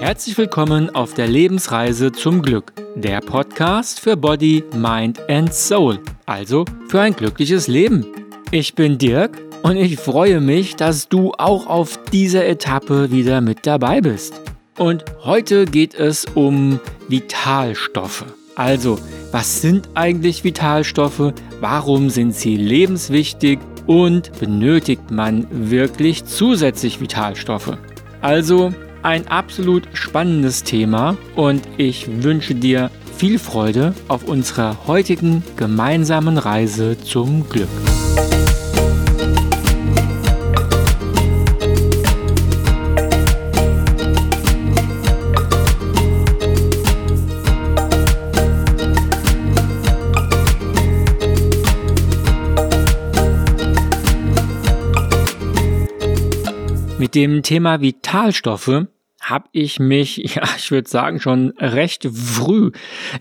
Herzlich willkommen auf der Lebensreise zum Glück, der Podcast für Body, Mind and Soul, also für ein glückliches Leben. Ich bin Dirk und ich freue mich, dass du auch auf dieser Etappe wieder mit dabei bist. Und heute geht es um Vitalstoffe. Also, was sind eigentlich Vitalstoffe? Warum sind sie lebenswichtig? Und benötigt man wirklich zusätzlich Vitalstoffe? Also, ein absolut spannendes Thema und ich wünsche dir viel Freude auf unserer heutigen gemeinsamen Reise zum Glück. Mit dem Thema Vitalstoffe habe ich mich, ja, ich würde sagen, schon recht früh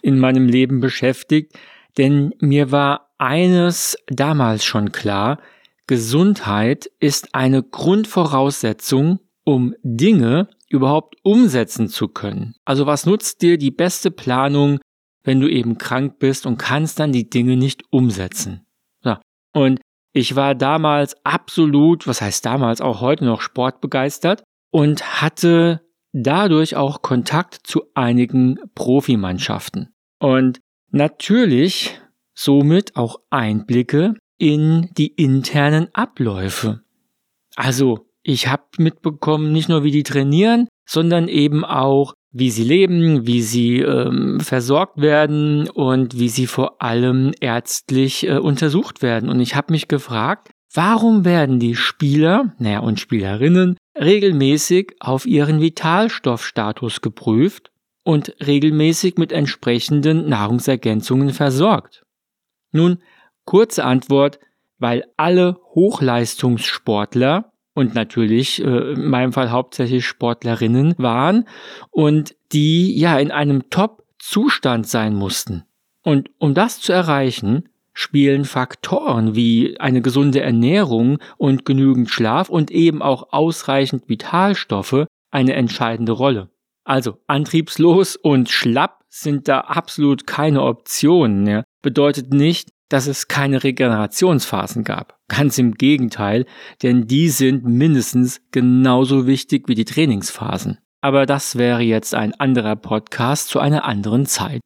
in meinem Leben beschäftigt, denn mir war eines damals schon klar, Gesundheit ist eine Grundvoraussetzung, um Dinge überhaupt umsetzen zu können. Also was nutzt dir die beste Planung, wenn du eben krank bist und kannst dann die Dinge nicht umsetzen? Ja. Und ich war damals absolut, was heißt damals, auch heute noch sportbegeistert und hatte dadurch auch Kontakt zu einigen Profimannschaften. Und natürlich somit auch Einblicke in die internen Abläufe. Also, ich habe mitbekommen, nicht nur wie die trainieren, sondern eben auch, wie sie leben, wie sie ähm, versorgt werden und wie sie vor allem ärztlich äh, untersucht werden. Und ich habe mich gefragt, warum werden die Spieler, naja, und Spielerinnen regelmäßig auf ihren Vitalstoffstatus geprüft und regelmäßig mit entsprechenden Nahrungsergänzungen versorgt? Nun, kurze Antwort, weil alle Hochleistungssportler und natürlich äh, in meinem Fall hauptsächlich Sportlerinnen waren und die ja in einem Top-Zustand sein mussten. Und um das zu erreichen, spielen Faktoren wie eine gesunde Ernährung und genügend Schlaf und eben auch ausreichend Vitalstoffe eine entscheidende Rolle. Also antriebslos und schlapp sind da absolut keine Optionen. Ja. Bedeutet nicht, dass es keine Regenerationsphasen gab. Ganz im Gegenteil, denn die sind mindestens genauso wichtig wie die Trainingsphasen. Aber das wäre jetzt ein anderer Podcast zu einer anderen Zeit.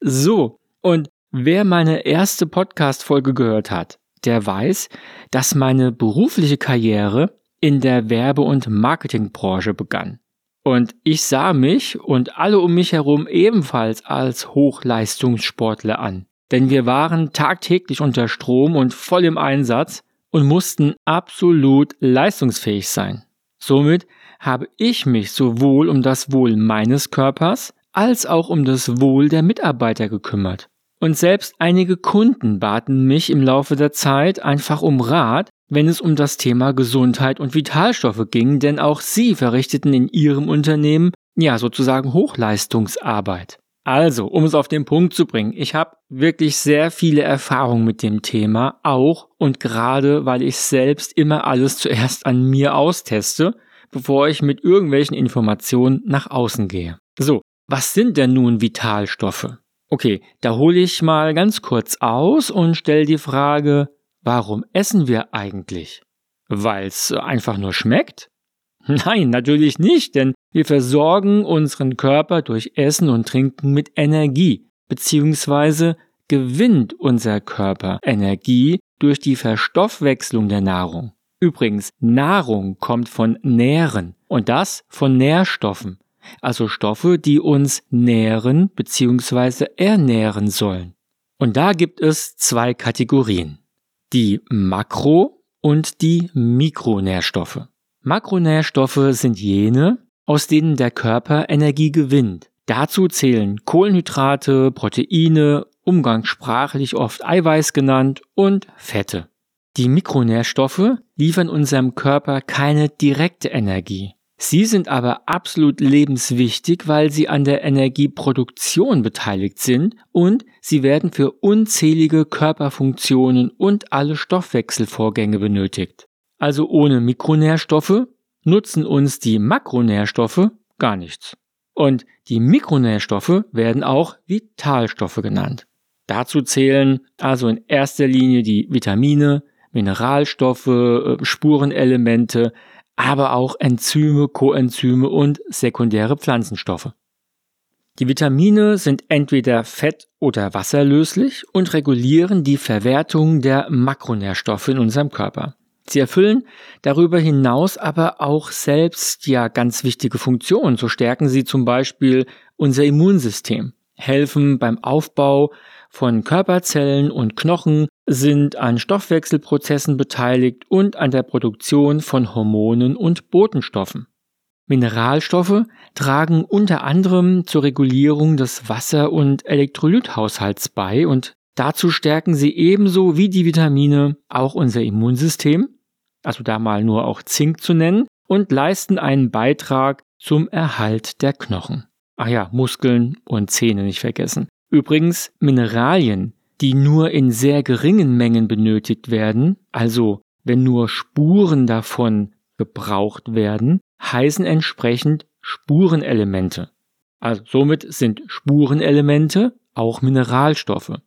So, und wer meine erste Podcast-Folge gehört hat, der weiß, dass meine berufliche Karriere in der Werbe- und Marketingbranche begann. Und ich sah mich und alle um mich herum ebenfalls als Hochleistungssportler an denn wir waren tagtäglich unter Strom und voll im Einsatz und mussten absolut leistungsfähig sein. Somit habe ich mich sowohl um das Wohl meines Körpers als auch um das Wohl der Mitarbeiter gekümmert. Und selbst einige Kunden baten mich im Laufe der Zeit einfach um Rat, wenn es um das Thema Gesundheit und Vitalstoffe ging, denn auch sie verrichteten in ihrem Unternehmen ja sozusagen Hochleistungsarbeit. Also, um es auf den Punkt zu bringen, ich habe wirklich sehr viele Erfahrungen mit dem Thema, auch und gerade weil ich selbst immer alles zuerst an mir austeste, bevor ich mit irgendwelchen Informationen nach außen gehe. So, was sind denn nun Vitalstoffe? Okay, da hole ich mal ganz kurz aus und stelle die Frage, warum essen wir eigentlich? Weil es einfach nur schmeckt? Nein, natürlich nicht, denn wir versorgen unseren Körper durch Essen und Trinken mit Energie, beziehungsweise gewinnt unser Körper Energie durch die Verstoffwechslung der Nahrung. Übrigens, Nahrung kommt von Nähren und das von Nährstoffen, also Stoffe, die uns nähren bzw. ernähren sollen. Und da gibt es zwei Kategorien, die Makro- und die Mikronährstoffe. Makronährstoffe sind jene, aus denen der Körper Energie gewinnt. Dazu zählen Kohlenhydrate, Proteine, umgangssprachlich oft Eiweiß genannt und Fette. Die Mikronährstoffe liefern unserem Körper keine direkte Energie. Sie sind aber absolut lebenswichtig, weil sie an der Energieproduktion beteiligt sind und sie werden für unzählige Körperfunktionen und alle Stoffwechselvorgänge benötigt. Also ohne Mikronährstoffe nutzen uns die Makronährstoffe gar nichts. Und die Mikronährstoffe werden auch Vitalstoffe genannt. Dazu zählen also in erster Linie die Vitamine, Mineralstoffe, äh, Spurenelemente, aber auch Enzyme, Coenzyme und sekundäre Pflanzenstoffe. Die Vitamine sind entweder fett- oder wasserlöslich und regulieren die Verwertung der Makronährstoffe in unserem Körper. Sie erfüllen darüber hinaus aber auch selbst ja ganz wichtige Funktionen. So stärken sie zum Beispiel unser Immunsystem, helfen beim Aufbau von Körperzellen und Knochen, sind an Stoffwechselprozessen beteiligt und an der Produktion von Hormonen und Botenstoffen. Mineralstoffe tragen unter anderem zur Regulierung des Wasser- und Elektrolythaushalts bei und dazu stärken sie ebenso wie die Vitamine auch unser Immunsystem also da mal nur auch Zink zu nennen, und leisten einen Beitrag zum Erhalt der Knochen. Ach ja, Muskeln und Zähne nicht vergessen. Übrigens, Mineralien, die nur in sehr geringen Mengen benötigt werden, also wenn nur Spuren davon gebraucht werden, heißen entsprechend Spurenelemente. Also somit sind Spurenelemente auch Mineralstoffe.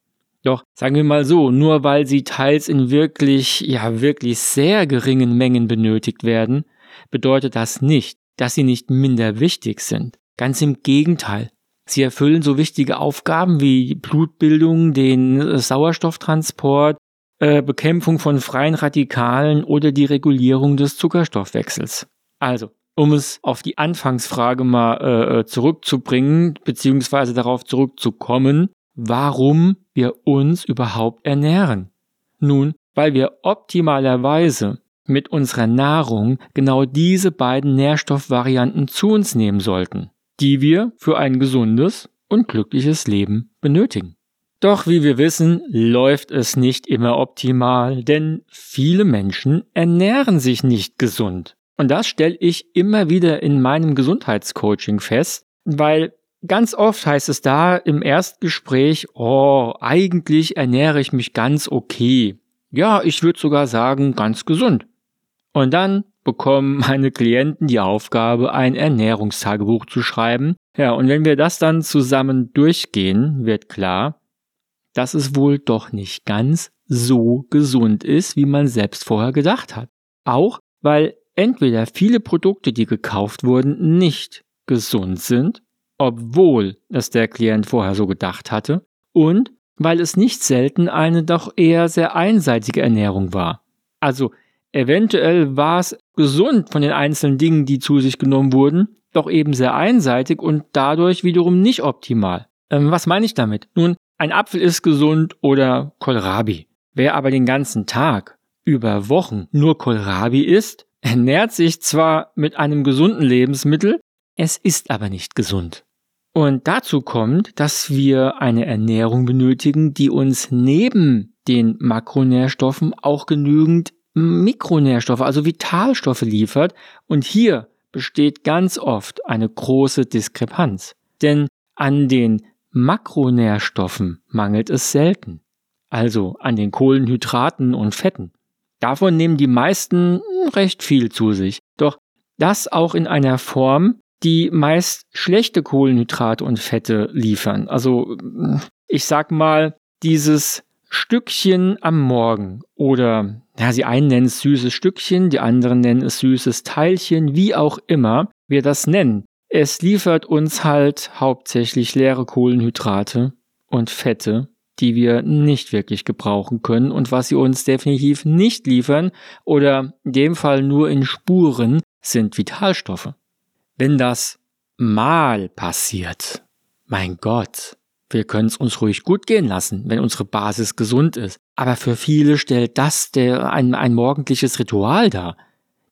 Doch sagen wir mal so, nur weil sie teils in wirklich, ja wirklich sehr geringen Mengen benötigt werden, bedeutet das nicht, dass sie nicht minder wichtig sind. Ganz im Gegenteil. Sie erfüllen so wichtige Aufgaben wie Blutbildung, den Sauerstofftransport, äh, Bekämpfung von freien Radikalen oder die Regulierung des Zuckerstoffwechsels. Also, um es auf die Anfangsfrage mal äh, äh zurückzubringen, beziehungsweise darauf zurückzukommen, warum wir uns überhaupt ernähren? Nun, weil wir optimalerweise mit unserer Nahrung genau diese beiden Nährstoffvarianten zu uns nehmen sollten, die wir für ein gesundes und glückliches Leben benötigen. Doch wie wir wissen, läuft es nicht immer optimal, denn viele Menschen ernähren sich nicht gesund. Und das stelle ich immer wieder in meinem Gesundheitscoaching fest, weil Ganz oft heißt es da im Erstgespräch, oh, eigentlich ernähre ich mich ganz okay. Ja, ich würde sogar sagen, ganz gesund. Und dann bekommen meine Klienten die Aufgabe, ein Ernährungstagebuch zu schreiben. Ja, und wenn wir das dann zusammen durchgehen, wird klar, dass es wohl doch nicht ganz so gesund ist, wie man selbst vorher gedacht hat. Auch weil entweder viele Produkte, die gekauft wurden, nicht gesund sind obwohl es der Klient vorher so gedacht hatte, und weil es nicht selten eine doch eher sehr einseitige Ernährung war. Also eventuell war es gesund von den einzelnen Dingen, die zu sich genommen wurden, doch eben sehr einseitig und dadurch wiederum nicht optimal. Ähm, was meine ich damit? Nun, ein Apfel ist gesund oder Kohlrabi. Wer aber den ganzen Tag über Wochen nur Kohlrabi isst, ernährt sich zwar mit einem gesunden Lebensmittel, es ist aber nicht gesund. Und dazu kommt, dass wir eine Ernährung benötigen, die uns neben den Makronährstoffen auch genügend Mikronährstoffe, also Vitalstoffe liefert. Und hier besteht ganz oft eine große Diskrepanz. Denn an den Makronährstoffen mangelt es selten. Also an den Kohlenhydraten und Fetten. Davon nehmen die meisten recht viel zu sich. Doch das auch in einer Form, die meist schlechte Kohlenhydrate und Fette liefern. Also ich sag mal, dieses Stückchen am Morgen oder ja, sie einen nennen es süßes Stückchen, die anderen nennen es süßes Teilchen, wie auch immer wir das nennen. Es liefert uns halt hauptsächlich leere Kohlenhydrate und Fette, die wir nicht wirklich gebrauchen können und was sie uns definitiv nicht liefern oder in dem Fall nur in Spuren sind Vitalstoffe. Wenn das mal passiert, mein Gott, wir können es uns ruhig gut gehen lassen, wenn unsere Basis gesund ist. Aber für viele stellt das der, ein, ein morgendliches Ritual dar.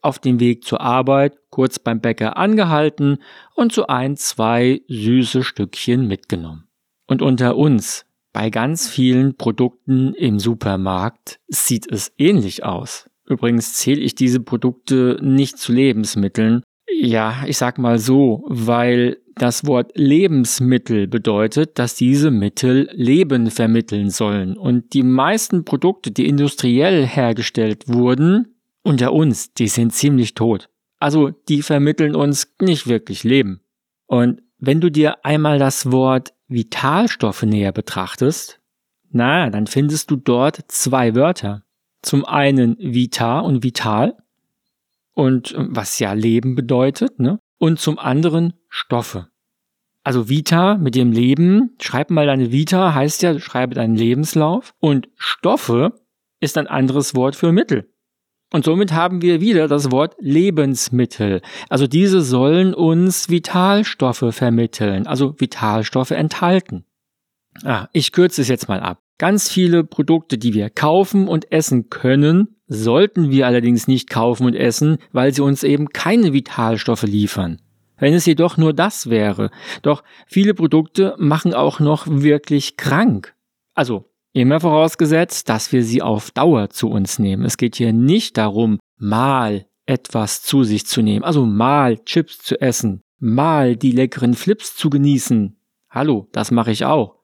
Auf dem Weg zur Arbeit kurz beim Bäcker angehalten und so ein, zwei süße Stückchen mitgenommen. Und unter uns, bei ganz vielen Produkten im Supermarkt, sieht es ähnlich aus. Übrigens zähle ich diese Produkte nicht zu Lebensmitteln, ja, ich sag mal so, weil das Wort Lebensmittel bedeutet, dass diese Mittel Leben vermitteln sollen. Und die meisten Produkte, die industriell hergestellt wurden, unter uns, die sind ziemlich tot. Also die vermitteln uns nicht wirklich Leben. Und wenn du dir einmal das Wort Vitalstoffe näher betrachtest, na, dann findest du dort zwei Wörter. Zum einen Vita und Vital und was ja Leben bedeutet, ne? Und zum anderen Stoffe. Also Vita mit dem Leben, schreib mal deine Vita, heißt ja, schreibe deinen Lebenslauf. Und Stoffe ist ein anderes Wort für Mittel. Und somit haben wir wieder das Wort Lebensmittel. Also diese sollen uns Vitalstoffe vermitteln, also Vitalstoffe enthalten. Ah, ich kürze es jetzt mal ab. Ganz viele Produkte, die wir kaufen und essen können, sollten wir allerdings nicht kaufen und essen, weil sie uns eben keine Vitalstoffe liefern. Wenn es jedoch nur das wäre. Doch viele Produkte machen auch noch wirklich krank. Also immer vorausgesetzt, dass wir sie auf Dauer zu uns nehmen. Es geht hier nicht darum, mal etwas zu sich zu nehmen, also mal Chips zu essen, mal die leckeren Flips zu genießen. Hallo, das mache ich auch.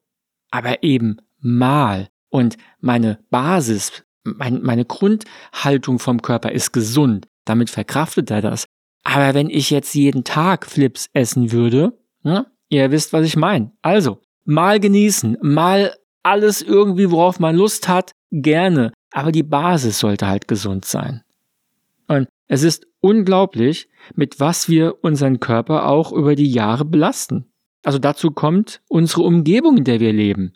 Aber eben mal. Und meine Basis, mein, meine Grundhaltung vom Körper ist gesund. Damit verkraftet er das. Aber wenn ich jetzt jeden Tag Flips essen würde, ne, ihr wisst, was ich meine. Also, mal genießen, mal alles irgendwie, worauf man Lust hat, gerne. Aber die Basis sollte halt gesund sein. Und es ist unglaublich, mit was wir unseren Körper auch über die Jahre belasten. Also dazu kommt unsere Umgebung, in der wir leben,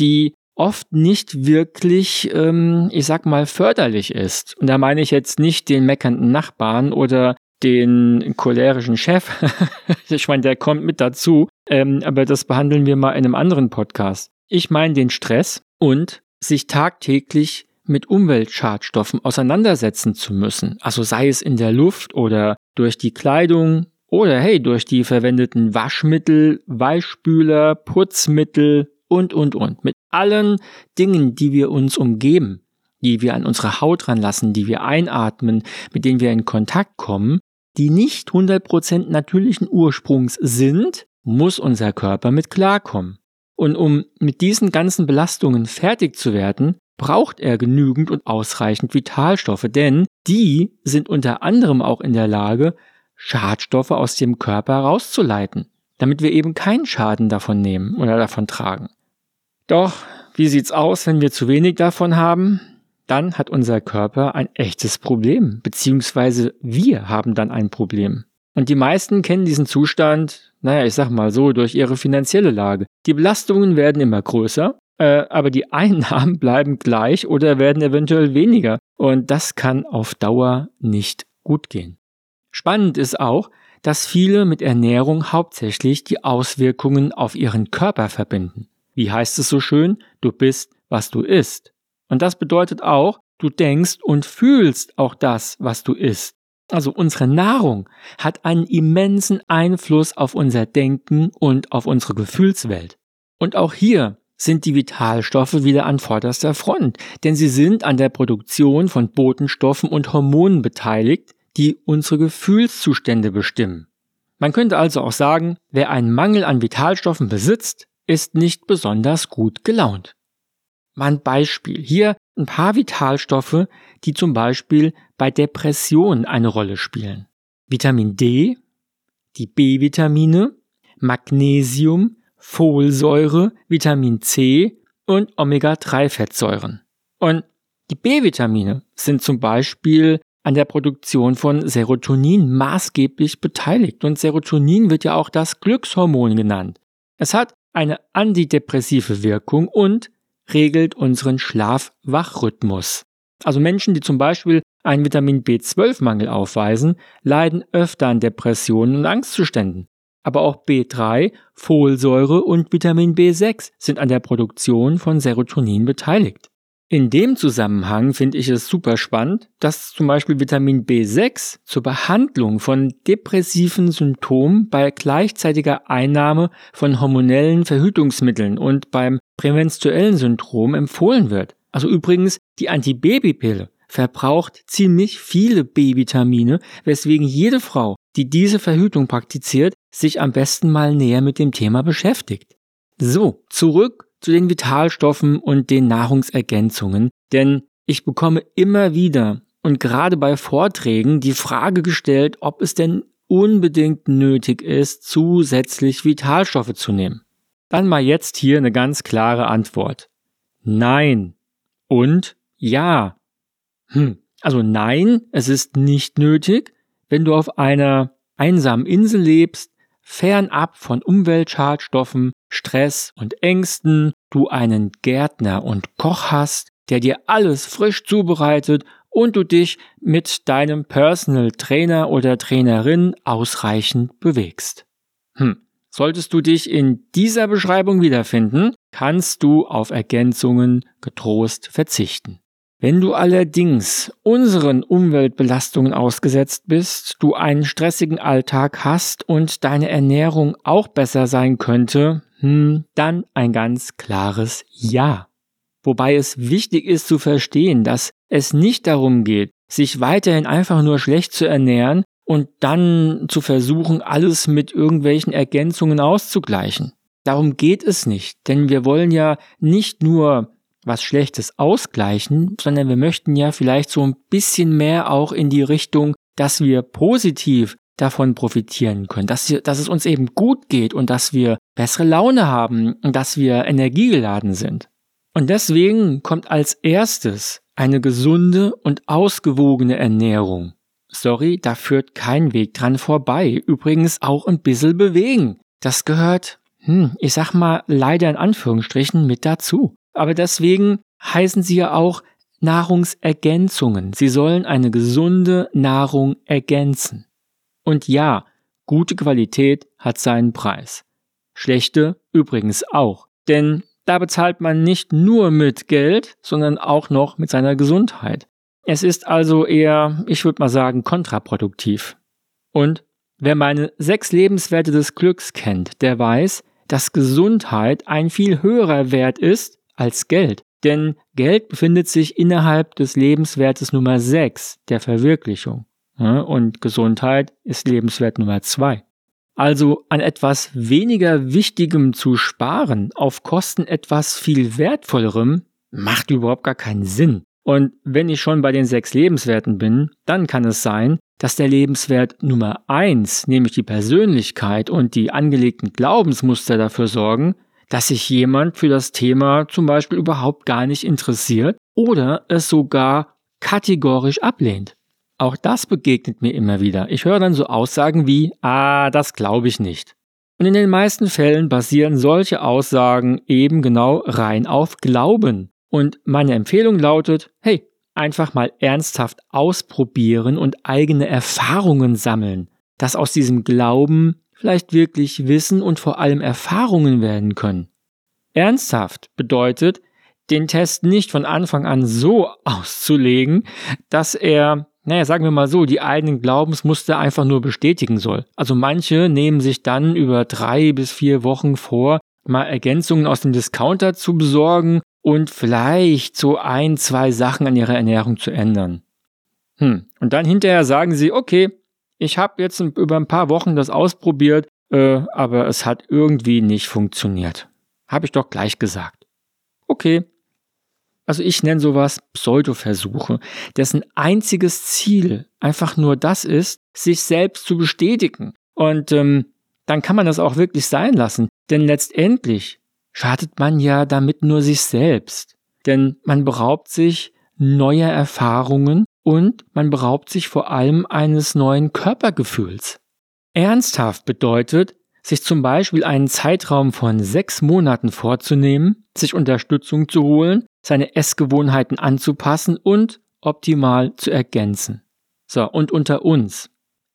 die oft nicht wirklich, ähm, ich sag mal, förderlich ist. Und da meine ich jetzt nicht den meckernden Nachbarn oder den cholerischen Chef. ich meine, der kommt mit dazu, ähm, aber das behandeln wir mal in einem anderen Podcast. Ich meine den Stress und sich tagtäglich mit Umweltschadstoffen auseinandersetzen zu müssen. Also sei es in der Luft oder durch die Kleidung oder hey, durch die verwendeten Waschmittel, Weichspüler, Putzmittel und, und, und. Mit allen Dingen, die wir uns umgeben, die wir an unsere Haut ranlassen, die wir einatmen, mit denen wir in Kontakt kommen, die nicht 100% natürlichen Ursprungs sind, muss unser Körper mit klarkommen. Und um mit diesen ganzen Belastungen fertig zu werden, braucht er genügend und ausreichend Vitalstoffe, denn die sind unter anderem auch in der Lage, Schadstoffe aus dem Körper rauszuleiten, damit wir eben keinen Schaden davon nehmen oder davon tragen. Doch, wie sieht's aus, wenn wir zu wenig davon haben? dann hat unser Körper ein echtes Problem, beziehungsweise wir haben dann ein Problem. Und die meisten kennen diesen Zustand, naja, ich sag mal so, durch ihre finanzielle Lage. Die Belastungen werden immer größer, äh, aber die Einnahmen bleiben gleich oder werden eventuell weniger. Und das kann auf Dauer nicht gut gehen. Spannend ist auch, dass viele mit Ernährung hauptsächlich die Auswirkungen auf ihren Körper verbinden. Wie heißt es so schön? Du bist, was du isst. Und das bedeutet auch, du denkst und fühlst auch das, was du isst. Also unsere Nahrung hat einen immensen Einfluss auf unser Denken und auf unsere Gefühlswelt. Und auch hier sind die Vitalstoffe wieder an vorderster Front, denn sie sind an der Produktion von Botenstoffen und Hormonen beteiligt, die unsere Gefühlszustände bestimmen. Man könnte also auch sagen, wer einen Mangel an Vitalstoffen besitzt, ist nicht besonders gut gelaunt. Mal ein Beispiel. Hier ein paar Vitalstoffe, die zum Beispiel bei Depressionen eine Rolle spielen. Vitamin D, die B-Vitamine, Magnesium, Folsäure, Vitamin C und Omega-3-Fettsäuren. Und die B-Vitamine sind zum Beispiel an der Produktion von Serotonin maßgeblich beteiligt. Und Serotonin wird ja auch das Glückshormon genannt. Es hat eine antidepressive Wirkung und regelt unseren Schlaf-Wach-Rhythmus. Also Menschen, die zum Beispiel einen Vitamin B12-Mangel aufweisen, leiden öfter an Depressionen und Angstzuständen. Aber auch B3, Folsäure und Vitamin B6 sind an der Produktion von Serotonin beteiligt. In dem Zusammenhang finde ich es super spannend, dass zum Beispiel Vitamin B6 zur Behandlung von depressiven Symptomen bei gleichzeitiger Einnahme von hormonellen Verhütungsmitteln und beim prämenstruellen Syndrom empfohlen wird. Also übrigens, die Antibabypille verbraucht ziemlich viele B-Vitamine, weswegen jede Frau, die diese Verhütung praktiziert, sich am besten mal näher mit dem Thema beschäftigt. So, zurück zu den Vitalstoffen und den Nahrungsergänzungen, denn ich bekomme immer wieder und gerade bei Vorträgen die Frage gestellt, ob es denn unbedingt nötig ist, zusätzlich Vitalstoffe zu nehmen. Dann mal jetzt hier eine ganz klare Antwort. Nein. Und ja. Hm. Also nein, es ist nicht nötig, wenn du auf einer einsamen Insel lebst, fernab von Umweltschadstoffen, Stress und Ängsten, du einen Gärtner und Koch hast, der dir alles frisch zubereitet und du dich mit deinem Personal Trainer oder Trainerin ausreichend bewegst. Hm. Solltest du dich in dieser Beschreibung wiederfinden, kannst du auf Ergänzungen getrost verzichten. Wenn du allerdings unseren Umweltbelastungen ausgesetzt bist, du einen stressigen Alltag hast und deine Ernährung auch besser sein könnte, hm, dann ein ganz klares Ja. Wobei es wichtig ist zu verstehen, dass es nicht darum geht, sich weiterhin einfach nur schlecht zu ernähren und dann zu versuchen, alles mit irgendwelchen Ergänzungen auszugleichen. Darum geht es nicht, denn wir wollen ja nicht nur was Schlechtes ausgleichen, sondern wir möchten ja vielleicht so ein bisschen mehr auch in die Richtung, dass wir positiv davon profitieren können, dass, wir, dass es uns eben gut geht und dass wir bessere Laune haben und dass wir energiegeladen sind. Und deswegen kommt als erstes eine gesunde und ausgewogene Ernährung. Sorry, da führt kein Weg dran vorbei. Übrigens auch ein bisschen bewegen. Das gehört, hm, ich sag mal leider in Anführungsstrichen mit dazu. Aber deswegen heißen sie ja auch Nahrungsergänzungen. Sie sollen eine gesunde Nahrung ergänzen. Und ja, gute Qualität hat seinen Preis. Schlechte übrigens auch. Denn da bezahlt man nicht nur mit Geld, sondern auch noch mit seiner Gesundheit. Es ist also eher, ich würde mal sagen, kontraproduktiv. Und wer meine sechs Lebenswerte des Glücks kennt, der weiß, dass Gesundheit ein viel höherer Wert ist als Geld. Denn Geld befindet sich innerhalb des Lebenswertes Nummer 6 der Verwirklichung. Und Gesundheit ist Lebenswert Nummer 2. Also an etwas weniger Wichtigem zu sparen auf Kosten etwas viel Wertvollerem macht überhaupt gar keinen Sinn. Und wenn ich schon bei den sechs Lebenswerten bin, dann kann es sein, dass der Lebenswert Nummer 1, nämlich die Persönlichkeit und die angelegten Glaubensmuster dafür sorgen, dass sich jemand für das Thema zum Beispiel überhaupt gar nicht interessiert oder es sogar kategorisch ablehnt. Auch das begegnet mir immer wieder. Ich höre dann so Aussagen wie, ah, das glaube ich nicht. Und in den meisten Fällen basieren solche Aussagen eben genau rein auf Glauben. Und meine Empfehlung lautet, hey, einfach mal ernsthaft ausprobieren und eigene Erfahrungen sammeln, dass aus diesem Glauben vielleicht wirklich Wissen und vor allem Erfahrungen werden können. Ernsthaft bedeutet, den Test nicht von Anfang an so auszulegen, dass er, naja, sagen wir mal so, die eigenen Glaubensmuster einfach nur bestätigen soll. Also manche nehmen sich dann über drei bis vier Wochen vor, mal Ergänzungen aus dem Discounter zu besorgen und vielleicht so ein, zwei Sachen an ihrer Ernährung zu ändern. Hm. Und dann hinterher sagen sie, okay, ich habe jetzt über ein paar Wochen das ausprobiert, äh, aber es hat irgendwie nicht funktioniert. Habe ich doch gleich gesagt. Okay. Also ich nenne sowas Pseudoversuche, dessen einziges Ziel einfach nur das ist, sich selbst zu bestätigen. Und ähm, dann kann man das auch wirklich sein lassen. Denn letztendlich schadet man ja damit nur sich selbst. Denn man beraubt sich neuer Erfahrungen und man beraubt sich vor allem eines neuen Körpergefühls. Ernsthaft bedeutet, sich zum Beispiel einen Zeitraum von sechs Monaten vorzunehmen, sich Unterstützung zu holen, seine Essgewohnheiten anzupassen und optimal zu ergänzen. So, und unter uns.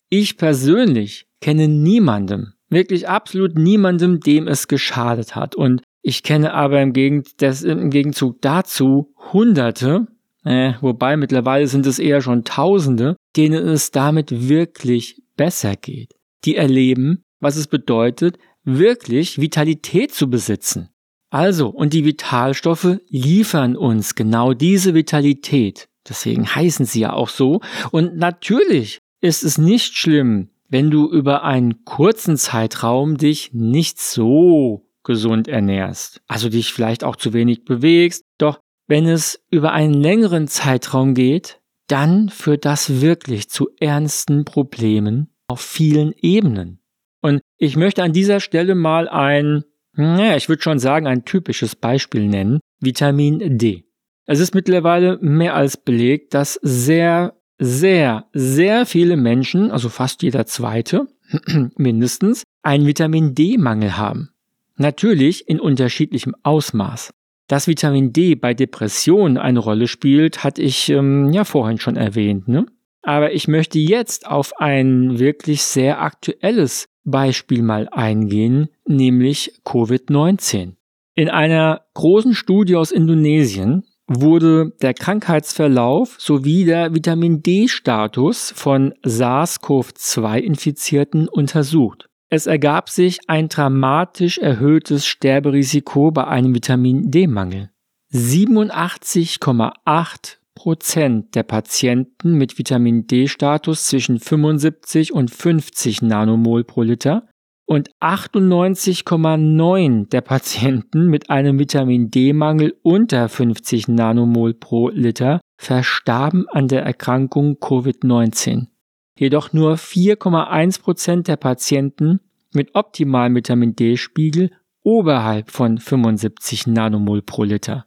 Ich persönlich kenne niemandem, wirklich absolut niemandem, dem es geschadet hat. Und ich kenne aber im, Gegenzug dazu Hunderte, äh, wobei mittlerweile sind es eher schon Tausende, denen es damit wirklich besser geht. Die erleben, was es bedeutet, wirklich Vitalität zu besitzen. Also, und die Vitalstoffe liefern uns genau diese Vitalität. Deswegen heißen sie ja auch so. Und natürlich ist es nicht schlimm, wenn du über einen kurzen Zeitraum dich nicht so gesund ernährst. Also dich vielleicht auch zu wenig bewegst. Doch wenn es über einen längeren Zeitraum geht, dann führt das wirklich zu ernsten Problemen auf vielen Ebenen. Und ich möchte an dieser Stelle mal ein, naja, ich würde schon sagen, ein typisches Beispiel nennen, Vitamin D. Es ist mittlerweile mehr als belegt, dass sehr, sehr, sehr viele Menschen, also fast jeder zweite, mindestens, einen Vitamin D-Mangel haben. Natürlich in unterschiedlichem Ausmaß. Dass Vitamin D bei Depressionen eine Rolle spielt, hatte ich ähm, ja vorhin schon erwähnt. Ne? Aber ich möchte jetzt auf ein wirklich sehr aktuelles Beispiel mal eingehen, nämlich Covid-19. In einer großen Studie aus Indonesien wurde der Krankheitsverlauf sowie der Vitamin D-Status von SARS-CoV-2-Infizierten untersucht. Es ergab sich ein dramatisch erhöhtes Sterberisiko bei einem Vitamin D-Mangel. 87,8 Prozent der Patienten mit Vitamin D-Status zwischen 75 und 50 Nanomol pro Liter und 98,9% der Patienten mit einem Vitamin D-Mangel unter 50 Nanomol pro Liter verstarben an der Erkrankung Covid-19. Jedoch nur 4,1 Prozent der Patienten mit optimalem Vitamin D-Spiegel oberhalb von 75 Nanomol pro Liter.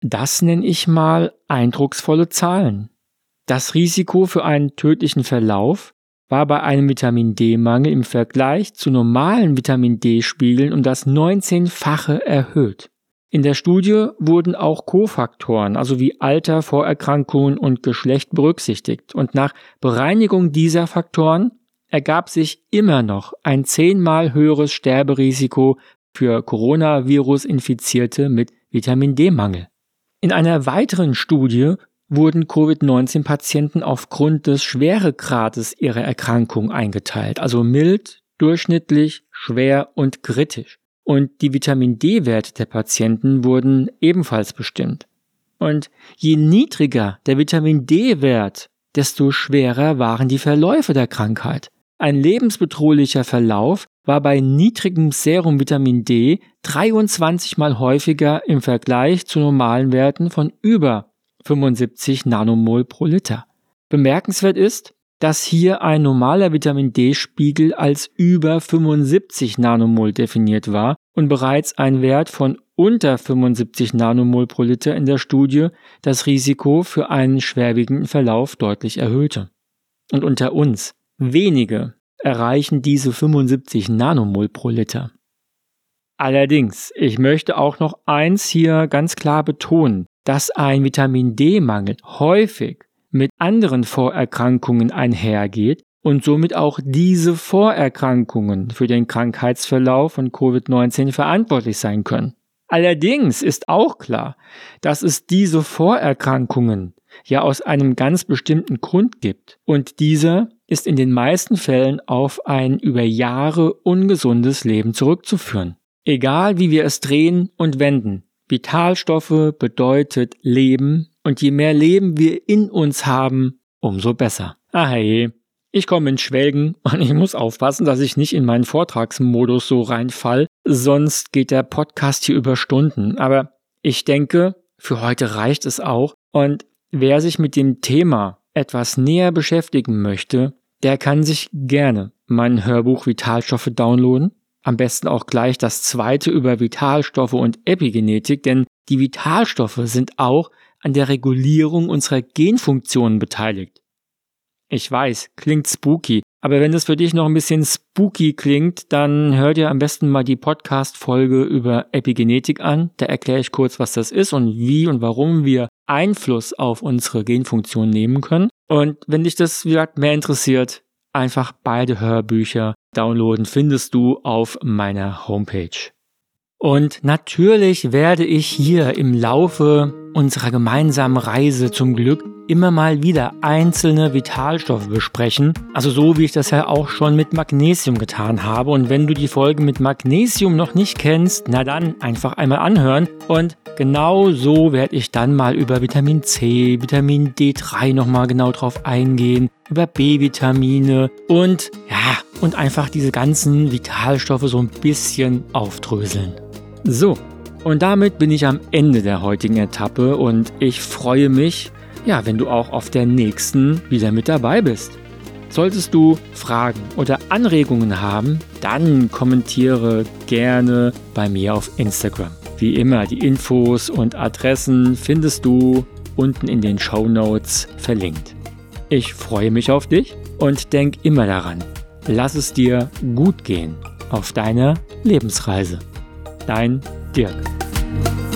Das nenne ich mal eindrucksvolle Zahlen. Das Risiko für einen tödlichen Verlauf war bei einem Vitamin D-Mangel im Vergleich zu normalen Vitamin D-Spiegeln um das 19-fache erhöht. In der Studie wurden auch Kofaktoren, also wie Alter, Vorerkrankungen und Geschlecht berücksichtigt und nach Bereinigung dieser Faktoren ergab sich immer noch ein zehnmal höheres Sterberisiko für Coronavirus-Infizierte mit Vitamin D-Mangel. In einer weiteren Studie wurden Covid-19-Patienten aufgrund des Schweregrades ihrer Erkrankung eingeteilt, also mild, durchschnittlich, schwer und kritisch. Und die Vitamin D-Werte der Patienten wurden ebenfalls bestimmt. Und je niedriger der Vitamin D-Wert, desto schwerer waren die Verläufe der Krankheit. Ein lebensbedrohlicher Verlauf war bei niedrigem Serum Vitamin D 23 mal häufiger im Vergleich zu normalen Werten von über 75 Nanomol pro Liter. Bemerkenswert ist, dass hier ein normaler Vitamin D-Spiegel als über 75 Nanomol definiert war und bereits ein Wert von unter 75 Nanomol pro Liter in der Studie das Risiko für einen schwerwiegenden Verlauf deutlich erhöhte. Und unter uns, wenige erreichen diese 75 Nanomol pro Liter. Allerdings, ich möchte auch noch eins hier ganz klar betonen dass ein Vitamin D-Mangel häufig mit anderen Vorerkrankungen einhergeht und somit auch diese Vorerkrankungen für den Krankheitsverlauf von Covid-19 verantwortlich sein können. Allerdings ist auch klar, dass es diese Vorerkrankungen ja aus einem ganz bestimmten Grund gibt und dieser ist in den meisten Fällen auf ein über Jahre ungesundes Leben zurückzuführen. Egal wie wir es drehen und wenden, Vitalstoffe bedeutet Leben und je mehr Leben wir in uns haben, umso besser. Ah hey, ich komme in Schwelgen und ich muss aufpassen, dass ich nicht in meinen Vortragsmodus so reinfall, sonst geht der Podcast hier über Stunden. Aber ich denke, für heute reicht es auch und wer sich mit dem Thema etwas näher beschäftigen möchte, der kann sich gerne mein Hörbuch Vitalstoffe downloaden. Am besten auch gleich das zweite über Vitalstoffe und Epigenetik, denn die Vitalstoffe sind auch an der Regulierung unserer Genfunktionen beteiligt. Ich weiß, klingt spooky, aber wenn das für dich noch ein bisschen spooky klingt, dann hör dir am besten mal die Podcast-Folge über Epigenetik an. Da erkläre ich kurz, was das ist und wie und warum wir Einfluss auf unsere Genfunktion nehmen können. Und wenn dich das, wie gesagt, mehr interessiert, einfach beide Hörbücher downloaden, findest du auf meiner Homepage. Und natürlich werde ich hier im Laufe unserer gemeinsamen Reise zum Glück immer mal wieder einzelne Vitalstoffe besprechen. Also so wie ich das ja auch schon mit Magnesium getan habe. Und wenn du die Folge mit Magnesium noch nicht kennst, na dann einfach einmal anhören. Und genau so werde ich dann mal über Vitamin C, Vitamin D3 nochmal genau drauf eingehen, über B-Vitamine und ja, und einfach diese ganzen Vitalstoffe so ein bisschen aufdröseln. So, und damit bin ich am Ende der heutigen Etappe und ich freue mich, ja, wenn du auch auf der nächsten wieder mit dabei bist. Solltest du Fragen oder Anregungen haben, dann kommentiere gerne bei mir auf Instagram. Wie immer, die Infos und Adressen findest du unten in den Show Notes verlinkt. Ich freue mich auf dich und denk immer daran, lass es dir gut gehen auf deiner Lebensreise. Dein Dirk.